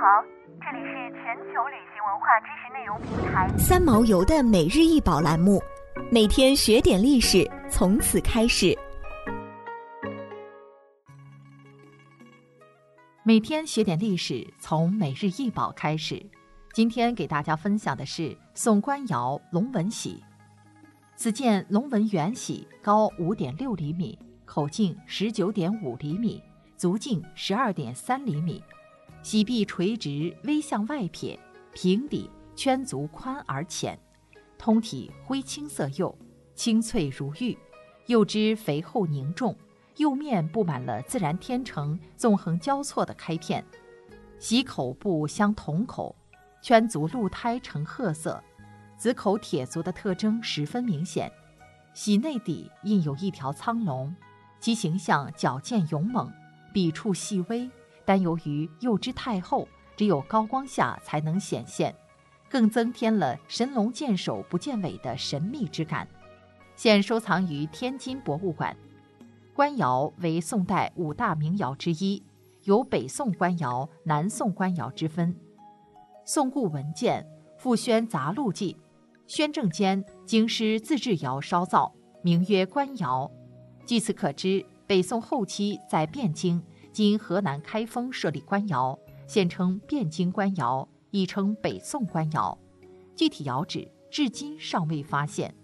好，这里是全球旅行文化知识内容平台三毛游的每日一宝栏目，每天学点历史，从此开始。每天学点历史，从每日一宝开始。今天给大家分享的是宋官窑龙纹玺。此件龙纹圆玺高五点六厘米，口径十九点五厘米，足径十二点三厘米。洗壁垂直，微向外撇，平底，圈足宽而浅，通体灰青色釉，清脆如玉，釉汁肥厚凝重，釉面布满了自然天成、纵横交错的开片。洗口部镶铜口，圈足露胎呈褐色，紫口铁足的特征十分明显。洗内底印有一条苍龙，其形象矫健勇猛，笔触细微。但由于釉质太厚，只有高光下才能显现，更增添了神龙见首不见尾的神秘之感。现收藏于天津博物馆。官窑为宋代五大名窑之一，有北宋官窑、南宋官窑之分。宋固文件《复宣杂录》记，宣政间京师自制窑烧造，名曰官窑。据此可知，北宋后期在汴京。今河南开封设立官窑，现称汴京官窑，亦称北宋官窑。具体窑址至今尚未发现。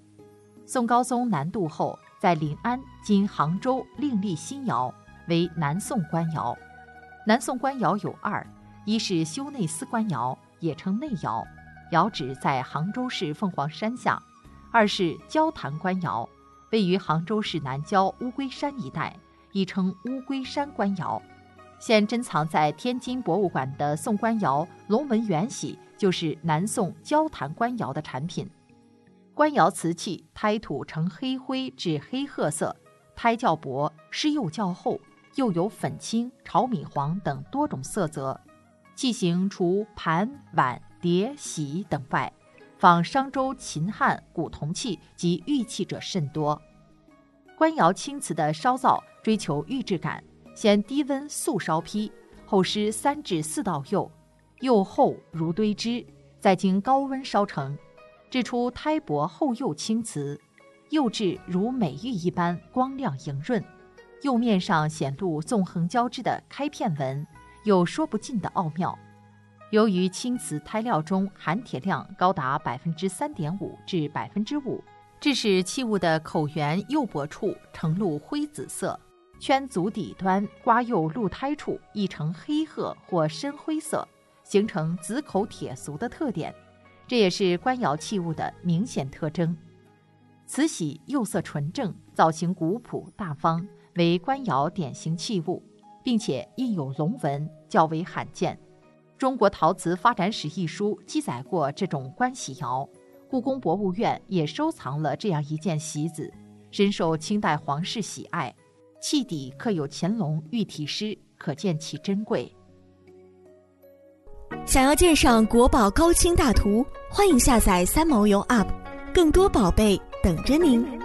宋高宗南渡后，在临安（今杭州）另立新窑，为南宋官窑。南宋官窑有二：一是修内司官窑，也称内窑，窑址在杭州市凤凰山下；二是交坛官窑，位于杭州市南郊乌龟山一带。亦称乌龟山官窑，现珍藏在天津博物馆的宋官窑龙纹圆玺，就是南宋交坛官窑的产品。官窑瓷器胎土呈黑灰至黑褐色，胎较薄，湿釉较厚，又有粉青、炒米黄等多种色泽。器型除盘、碗、碟、洗等外，仿商周、秦汉古铜器及玉器者甚多。官窑青瓷的烧造。追求玉质感，先低温速烧坯，后施三至四道釉，釉厚如堆脂，再经高温烧成，制出胎薄厚釉青瓷，釉质如美玉一般光亮莹润，釉面上显露纵横交织的开片纹，有说不尽的奥妙。由于青瓷胎料中含铁量高达百分之三点五至百分之五，致使器物的口缘釉薄处呈露灰紫色。圈足底端刮釉露胎处亦呈黑褐或深灰色，形成紫口铁足的特点，这也是官窑器物的明显特征。瓷玺釉色纯正，造型古朴大方，为官窑典型器物，并且印有龙纹，较为罕见。《中国陶瓷发展史》一书记载过这种官玺窑，故宫博物院也收藏了这样一件席子，深受清代皇室喜爱。器底刻有乾隆御题诗，可见其珍贵。想要鉴赏国宝高清大图，欢迎下载三毛游 App，更多宝贝等着您。